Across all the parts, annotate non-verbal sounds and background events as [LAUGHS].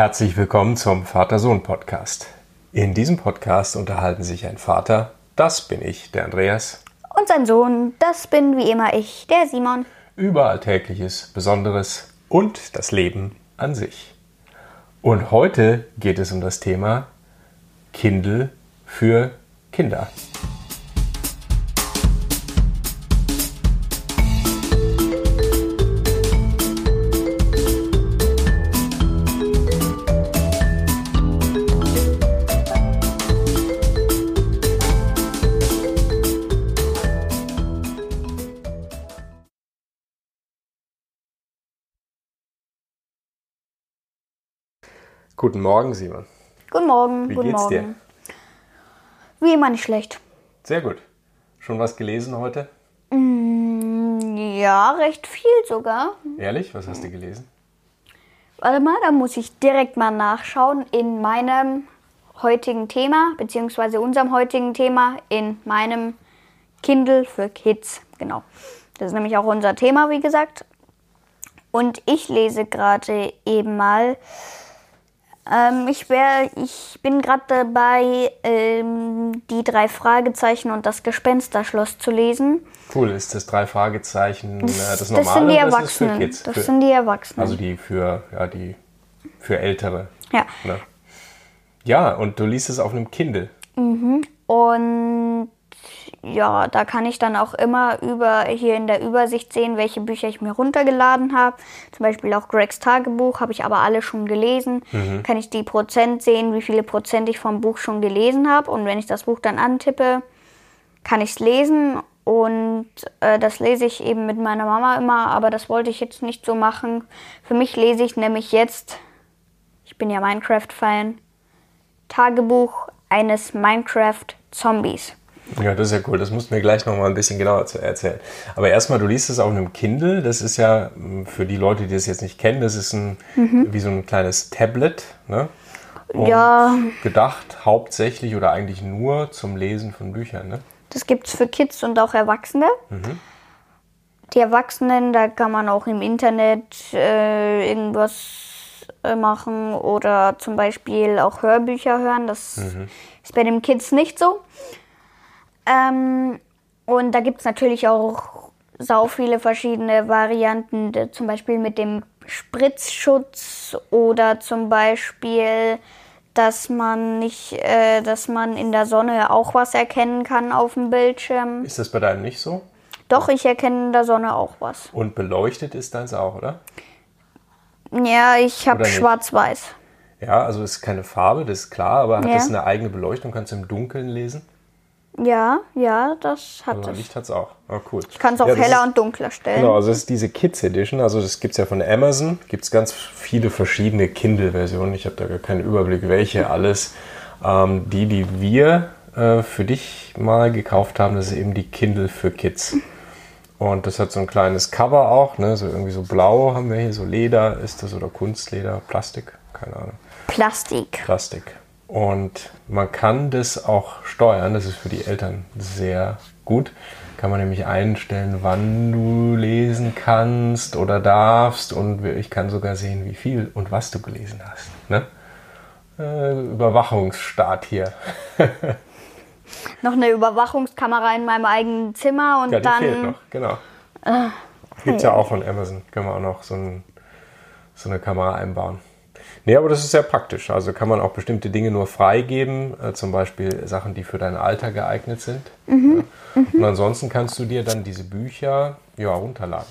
Herzlich willkommen zum Vater-Sohn-Podcast. In diesem Podcast unterhalten sich ein Vater, das bin ich, der Andreas, Und sein Sohn, das bin wie immer ich, der Simon. über Alltägliches, Besonderes und das Leben an sich. Und heute geht es um das Thema Kindle für Kinder. Guten Morgen, Simon. Guten Morgen, Wie guten geht's Morgen. dir? Wie immer nicht schlecht. Sehr gut. Schon was gelesen heute? Ja, recht viel sogar. Ehrlich? Was hast du gelesen? Warte mal, da muss ich direkt mal nachschauen in meinem heutigen Thema, beziehungsweise unserem heutigen Thema, in meinem Kindle für Kids. Genau. Das ist nämlich auch unser Thema, wie gesagt. Und ich lese gerade eben mal. Ähm, ich, wär, ich bin gerade dabei, ähm, die drei Fragezeichen und das Gespensterschloss zu lesen. Cool, ist das drei Fragezeichen äh, das, Das normale sind die oder ist das für Erwachsenen. Kids? Das für, sind die Erwachsenen. also die für, ja, die für Ältere. ja. Ne? Ja, und du liest es auf einem Kindle. Und ja, da kann ich dann auch immer über hier in der Übersicht sehen, welche Bücher ich mir runtergeladen habe. Zum Beispiel auch Gregs Tagebuch habe ich aber alle schon gelesen. Kann ich die Prozent sehen, wie viele Prozent ich vom Buch schon gelesen habe. Und wenn ich das Buch dann antippe, kann ich es lesen. Und äh, das lese ich eben mit meiner Mama immer, aber das wollte ich jetzt nicht so machen. Für mich lese ich nämlich jetzt, ich bin ja Minecraft-Fan, Tagebuch eines Minecraft-Zombies. Ja, das ist ja cool. Das musst du mir gleich nochmal ein bisschen genauer erzählen. Aber erstmal, du liest es auf einem Kindle. Das ist ja mh, für die Leute, die das jetzt nicht kennen, das ist ein, wie so ein kleines Tablet. Ne? Und Ja. Gedacht hauptsächlich oder eigentlich nur zum Lesen von Büchern. Ne? Das gibt's für Kids und auch Erwachsene. Die Erwachsenen, da kann man auch im Internet äh, irgendwas äh, machen oder zum Beispiel auch Hörbücher hören. Das ist bei den Kids nicht so. Ähm, und da gibt's natürlich auch sau viele verschiedene Varianten, zum Beispiel mit dem Spritzschutz oder zum Beispiel, dass man nicht, äh, dass man in der Sonne auch was erkennen kann auf dem Bildschirm. Ist das bei deinem nicht so? Doch, ich erkenne in der Sonne auch was. Und beleuchtet ist deins auch, oder? Ja, ich habe schwarz-weiß. Ja, also ist keine Farbe, das ist klar, aber hat Ja. das eine eigene Beleuchtung? Kannst du im Dunkeln lesen? Ja, ja, das hat es. Licht hat es auch. Ah, cool. Ich kann es auch Ja, heller ist- und dunkler stellen. Genau, also das ist diese Kids Edition, also das gibt es ja von Amazon, gibt es ganz viele verschiedene Kindle-Versionen, ich habe da gar keinen Überblick, welche alles. Ähm, die, die wir äh, für dich mal gekauft haben, das ist eben die Kindle für Kids. Und das hat so ein kleines Cover auch, ne? so irgendwie so blau haben wir hier, so Leder ist das oder Kunstleder, Plastik, keine Ahnung. Plastik. Plastik. Und man kann das auch steuern, das ist für die Eltern sehr gut. Kann man nämlich einstellen, wann du lesen kannst oder darfst und ich kann sogar sehen, wie viel und was du gelesen hast. Ne? Äh, Überwachungsstaat hier. [LAUGHS] Noch eine Überwachungskamera in meinem eigenen Zimmer und Ja, die dann. fehlt noch, genau. Gibt ja auch von Amazon, kann man auch noch so, ein, so eine Kamera einbauen. Nee, aber das ist sehr praktisch. Also kann man auch bestimmte Dinge nur freigeben, äh, zum Beispiel Sachen, die für dein Alter geeignet sind. Mhm. Ja. Und ansonsten kannst du dir dann diese Bücher ja, runterladen.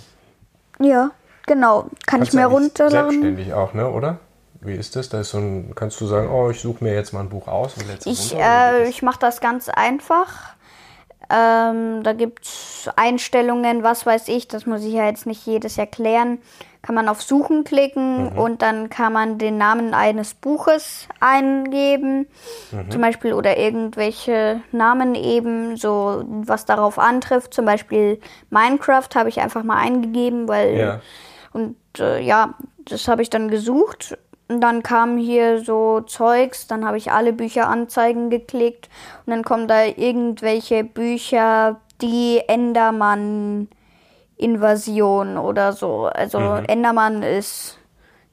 Ja, genau. Kann Kannst ich mir runterladen? Selbstständig auch, ne? oder? Wie ist das? Da ist so ein, kannst du sagen, oh, ich suche mir jetzt mal ein Buch aus und es Ich, runter? äh, ich mache das ganz einfach. Ähm, da gibt es Einstellungen, was weiß ich, das muss ich ja jetzt nicht jedes erklären. Kann man auf Suchen klicken und dann kann man den Namen eines Buches eingeben, zum Beispiel oder irgendwelche Namen eben, so was darauf antrifft. Zum Beispiel Minecraft habe ich einfach mal eingegeben, weil Ja. und äh, ja, das habe ich dann gesucht. Und dann kam hier so Zeugs, dann habe ich alle Bücher anzeigen geklickt und dann kommen da irgendwelche Bücher, die Endermann Invasion oder so. Also Endermann ist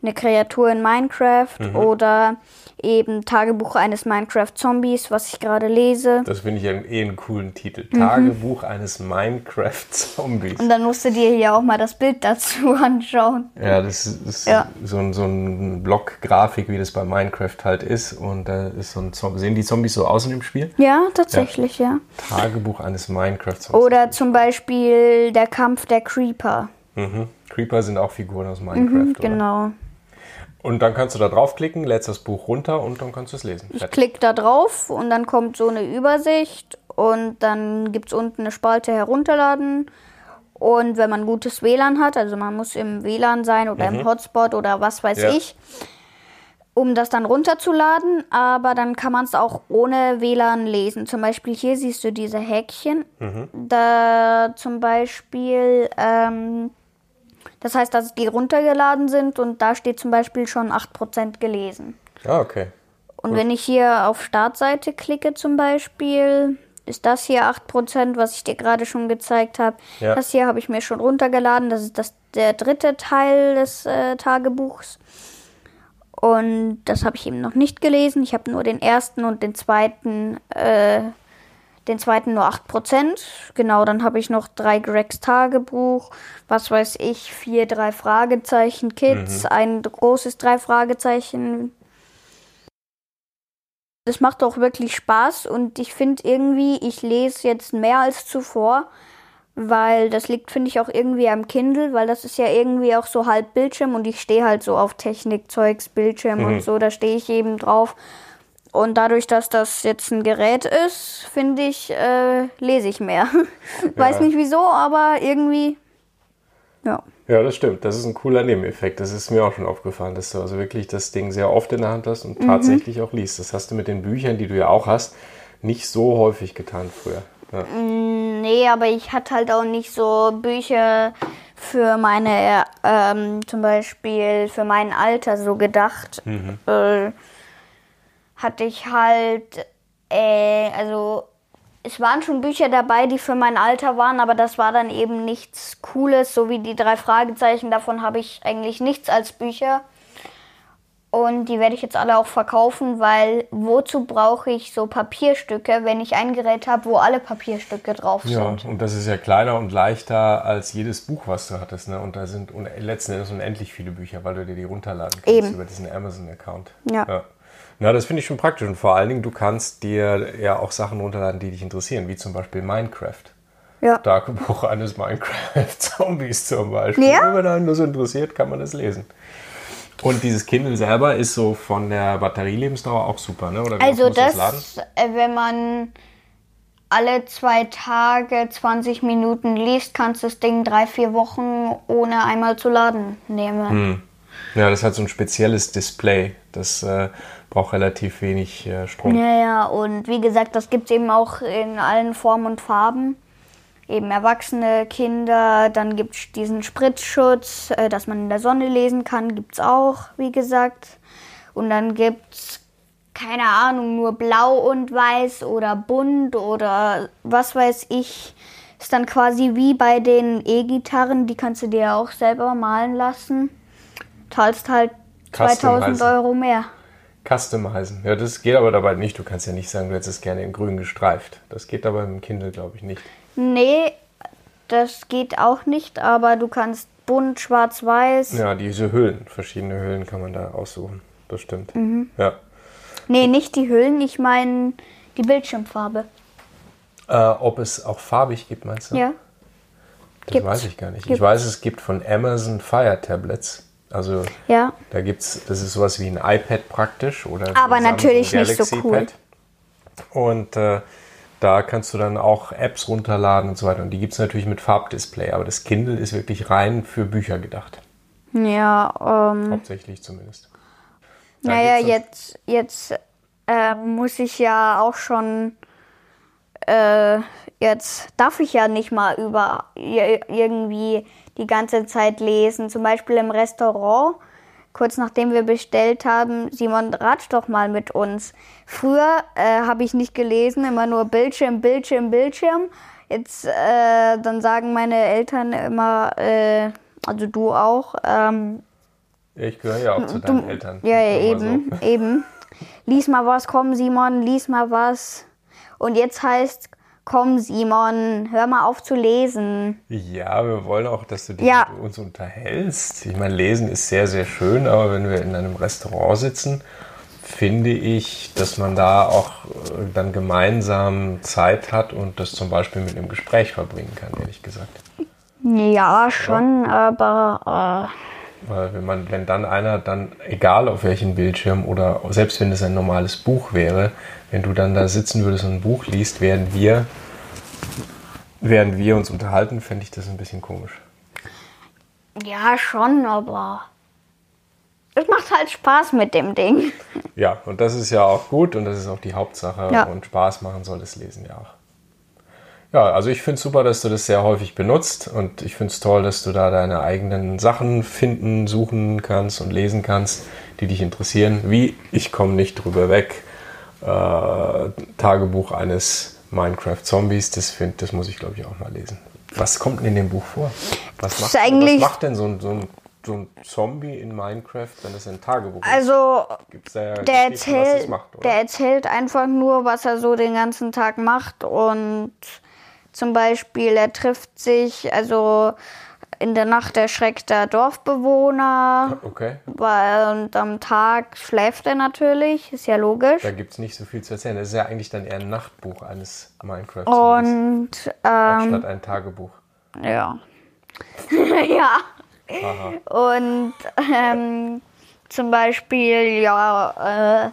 eine Kreatur in Minecraft Mhm. oder eben Tagebuch eines Minecraft-Zombies, was ich gerade lese. Das finde ich ja eh einen coolen Titel. Tagebuch eines Minecraft-Zombies. Und dann musst du dir hier auch mal das Bild dazu [LAUGHS] anschauen. Ja, das ist, Ja. so ein, so ein Block-Grafik, wie das bei Minecraft halt ist. Und da ist so ein Zombie. Sehen die Zombies so aus in dem Spiel? Ja, tatsächlich, ja. Tagebuch eines Minecraft-Zombies. Oder zum Beispiel der Kampf der Creeper. Mhm. Creeper sind auch Figuren aus Minecraft, Mhm, oder? Und dann kannst du da draufklicken, lädst das Buch runter und dann kannst du es lesen. Ich klicke da drauf und dann kommt so eine Übersicht und dann gibt es unten eine Spalte herunterladen. Und wenn man gutes WLAN hat, also man muss im WLAN sein oder im Hotspot oder was weiß Mhm. Ja. ich, um das dann runterzuladen, aber dann kann man es auch ohne WLAN lesen. Zum Beispiel hier siehst du diese Häkchen. Mhm. Da zum Beispiel, ähm, das heißt, dass die runtergeladen sind und da steht zum Beispiel schon 8% gelesen. Ah, okay. Und wenn ich hier auf Startseite klicke zum Beispiel, ist das hier 8%, was ich dir gerade schon gezeigt habe. Ja. Das hier habe ich mir schon runtergeladen. Das ist das, der dritte Teil des äh, Tagebuchs. Und das habe ich eben noch nicht gelesen. Ich habe nur den ersten und den zweiten, äh, den zweiten nur 8%. Genau, dann habe ich noch drei Gregs Tagebuch, was weiß ich, vier drei Fragezeichen Kids, ein großes drei Fragezeichen das macht auch wirklich Spaß und ich finde irgendwie, ich lese jetzt mehr als zuvor, weil das liegt, finde ich, auch irgendwie am Kindle, weil das ist ja irgendwie auch so halb Bildschirm und ich stehe halt so auf Technikzeugs, Bildschirm und so, da stehe ich eben drauf. Und dadurch, dass das jetzt ein Gerät ist, finde ich, äh, lese ich mehr. [LAUGHS] Weiß nicht wieso, aber irgendwie, ja. Ja, das stimmt. Das ist ein cooler Nebeneffekt. Das ist mir auch schon aufgefallen, dass du also wirklich das Ding sehr oft in der Hand hast und tatsächlich auch liest. Das hast du mit den Büchern, die du ja auch hast, nicht so häufig getan früher. Ja. Nee, aber ich hatte halt auch nicht so Bücher für meine, ähm, zum Beispiel für mein Alter so gedacht. Äh, hatte ich halt, äh, also es waren schon Bücher dabei, die für mein Alter waren, aber das war dann eben nichts Cooles, so wie die drei Fragezeichen. Davon habe ich eigentlich nichts als Bücher. Und die werde ich jetzt alle auch verkaufen, weil wozu brauche ich so Papierstücke, wenn ich ein Gerät habe, wo alle Papierstücke drauf Ja, sind? und das ist ja kleiner und leichter als jedes Buch, was du hattest. Ne? Und da sind letzten Endes unendlich viele Bücher, weil du dir die runterladen kannst Eben. über diesen Amazon-Account. Ja. ja. Na, das finde ich schon praktisch. Und vor allen Dingen, du kannst dir ja auch Sachen runterladen, die dich interessieren, wie zum Beispiel Minecraft. Ja. Tagebuch eines Minecraft-Zombies zum Beispiel. Ja? Wenn einen das interessiert, kann man das lesen. Und dieses Kindle selber ist so von der Batterielebensdauer auch super, ne? Oder Also du das, äh, wenn man alle zwei Tage 20 Minuten liest, kannst du das Ding drei, vier Wochen ohne einmal zu laden nehmen. Hm. Ja, das hat so ein spezielles Display. Das äh, braucht relativ wenig äh, Strom. Ja, ja, und wie gesagt, das gibt es eben auch in allen Formen und Farben. Eben Erwachsene, Kinder, dann gibt es diesen Spritzschutz, äh, dass man in der Sonne lesen kann, gibt es auch, wie gesagt. Und dann gibt es, keine Ahnung, nur blau und weiß oder bunt oder was weiß ich. Ist dann quasi wie bei den E-Gitarren, die kannst du dir auch selber malen lassen. Zahlst halt 2000 Customizen. Euro mehr. Customizen. Ja, das geht aber dabei nicht. Du kannst ja nicht sagen, du hättest es gerne in grün gestreift. Das geht dabei mit dem Kindle, glaube ich, nicht. Nee, das geht auch nicht, aber du kannst bunt, schwarz-weiß. Ja, diese Hüllen, verschiedene Hüllen kann man da aussuchen. Das stimmt. Mhm. Ja. Nee, nicht die Hüllen, ich meine die Bildschirmfarbe. Äh, ob es auch farbig gibt, meinst du? Ja. Das gibt's. weiß ich gar nicht. Ich Gibt's. weiß, es gibt von Amazon Fire Tablets. Also Ja. da gibt's, das ist sowas wie ein iPad praktisch oder Aber natürlich Samsung nicht so Galaxy cool. Pad. Und äh, da kannst du dann auch Apps runterladen und so weiter. Und die gibt es natürlich mit Farbdisplay. Aber das Kindle ist wirklich rein für Bücher gedacht. Ja, ähm, Hauptsächlich zumindest. Da naja, jetzt, jetzt äh, muss ich ja auch schon, äh, jetzt darf ich ja nicht mal über ir- irgendwie die ganze Zeit lesen. Zum Beispiel im Restaurant, kurz nachdem wir bestellt haben, Simon, ratsch doch mal mit uns. Früher äh, habe ich nicht gelesen, immer nur Bildschirm, Bildschirm, Bildschirm. Jetzt, äh, dann sagen meine Eltern immer, äh, also du auch, ähm, Ich gehöre ja auch zu deinen Eltern. Ja, ja, eben, so. eben. Lies mal was, komm Simon, lies mal was. Und jetzt heißt, komm Simon, hör mal auf zu lesen. Ja, wir wollen auch, dass du dich Ja. mit uns unterhältst. Ich meine, lesen ist sehr, sehr schön, aber wenn wir in einem Restaurant sitzen, finde ich, dass man da auch äh, dann gemeinsam Zeit hat und das zum Beispiel mit einem Gespräch verbringen kann, ehrlich gesagt. Ja, schon, aber Weil wenn man, wenn dann einer dann, egal auf welchem Bildschirm oder selbst wenn es ein normales Buch wäre, wenn du dann da sitzen würdest und ein Buch liest, während wir, während wir uns unterhalten, fände ich das ein bisschen komisch. ja, schon, aber es macht halt Spaß mit dem Ding. Ja, und das ist ja auch gut und das ist auch die Hauptsache Ja. und Spaß machen soll das Lesen ja auch. Ja, also ich finde es super, dass du das sehr häufig benutzt und ich finde es toll, dass du da deine eigenen Sachen finden, suchen kannst und lesen kannst, die dich interessieren. Wie Ich komme nicht drüber weg, äh, Tagebuch eines Minecraft-Zombies, das, find, das muss ich glaube ich auch mal lesen. Was kommt denn in dem Buch vor? Was macht, was macht denn so ein, so, ein, so ein Zombie in Minecraft, wenn es ein Tagebuch ist? Also, ja der erzählt, macht, der erzählt einfach nur, was er so den ganzen Tag macht und zum Beispiel, er trifft sich, also in der Nacht erschreckt der Dorfbewohner, Okay, weil und am Tag schläft er natürlich, ist ja logisch. da gibt es nicht so viel zu erzählen. Das ist ja eigentlich dann eher ein Nachtbuch eines Minecraft-Zombies, Und ähm, anstatt ein Tagebuch. Ja. [LAUGHS] ja. Aha. Und ähm, zum Beispiel, ja, äh,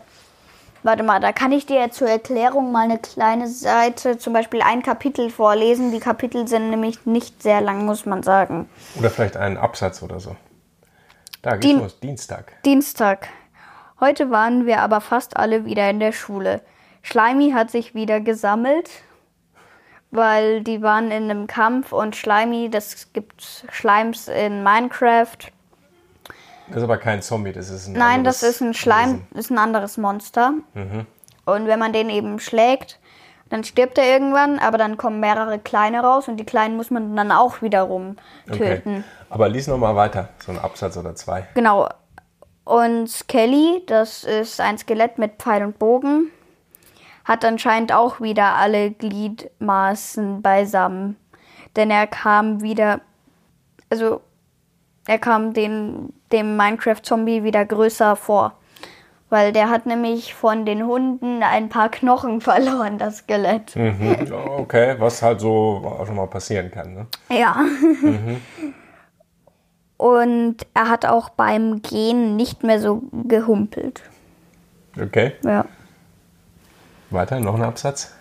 warte mal, da kann ich dir zur Erklärung mal eine kleine Seite, zum Beispiel ein Kapitel vorlesen. Die Kapitel sind nämlich nicht sehr lang, muss man sagen. Oder vielleicht einen Absatz oder so. Da geht's Dien- los, Dienstag. Dienstag. Heute waren wir aber fast alle wieder in der Schule. Schleimy hat sich wieder gesammelt, weil die waren in einem Kampf und Schleimy, das gibt Schleims in Minecraft. Das ist aber kein Zombie, das ist ein Nein, das ist ein Schleim, Wesen. ist ein anderes Monster. Mhm. Und wenn man den eben schlägt, dann stirbt er irgendwann, aber dann kommen mehrere kleine raus und die kleinen muss man dann auch wiederum Okay. töten. Aber lies noch mal weiter, so ein Absatz oder zwei. Genau. Und Skelly, das ist ein Skelett mit Pfeil und Bogen, hat anscheinend auch wieder alle Gliedmaßen beisammen. Denn er kam wieder, also er kam den, dem Minecraft-Zombie wieder größer vor. Weil der hat nämlich von den Hunden ein paar Knochen [LAUGHS] verloren, das Skelett. Mhm. Okay, was halt so auch schon mal passieren kann. Ne? Ja. [LAUGHS] Und er hat auch beim Gehen nicht mehr so gehumpelt. Okay, Ja. weiter, noch ein Absatz.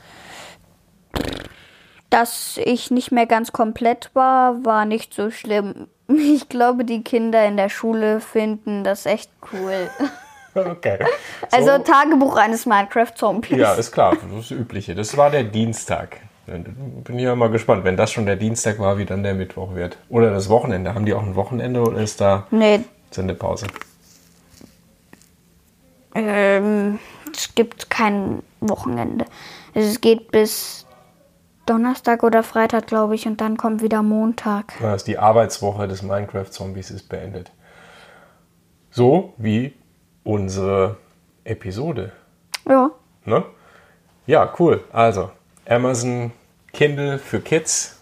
Dass ich nicht mehr ganz komplett war, war nicht so schlimm. [LAUGHS] Ich glaube, die Kinder in der Schule finden das echt cool. [LAUGHS] Okay. Also So, Tagebuch eines Minecraft-Zombies. ja, ist klar, das ist das Übliche. Das war der Dienstag. Bin ja mal gespannt, wenn das schon der Dienstag war, wie dann der Mittwoch wird. Oder das Wochenende. Haben die auch ein Wochenende oder ist da Nee, Sendepause? ähm, es gibt kein Wochenende. Es geht bis Donnerstag oder Freitag, glaube ich, und dann kommt wieder Montag. Das heißt, die Arbeitswoche des Minecraft-Zombies ist beendet. So wie unsere Episode. Ja. Ne? Ja, cool. Also, Amazon Kindle für Kids.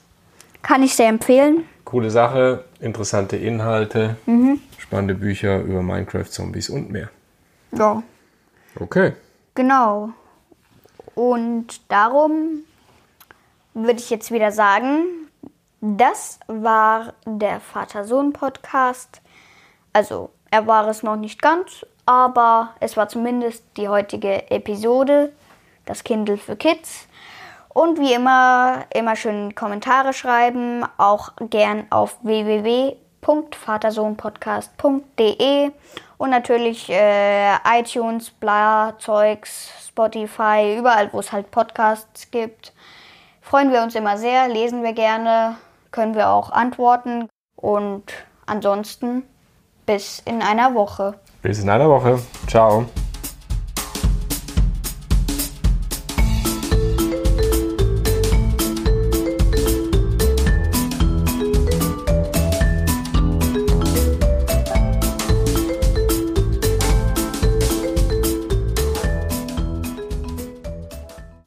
Kann ich sehr empfehlen. Coole Sache, interessante Inhalte, spannende Bücher über Minecraft-Zombies und mehr. Ja. Okay. Genau. Und darum würde ich jetzt wieder sagen, das war der Vater-Sohn-Podcast. Also, er war es noch nicht ganz, aber es war zumindest die heutige Episode, das Kindle für Kids. Und wie immer, immer schön Kommentare schreiben, auch gern auf www.vatersohnpodcast.de und natürlich äh, iTunes, bla, Zeugs, Spotify, überall, wo es halt Podcasts gibt. Freuen wir uns immer sehr, lesen wir gerne, können wir auch antworten. Und ansonsten bis in einer Woche. Bis in einer Woche. Ciao.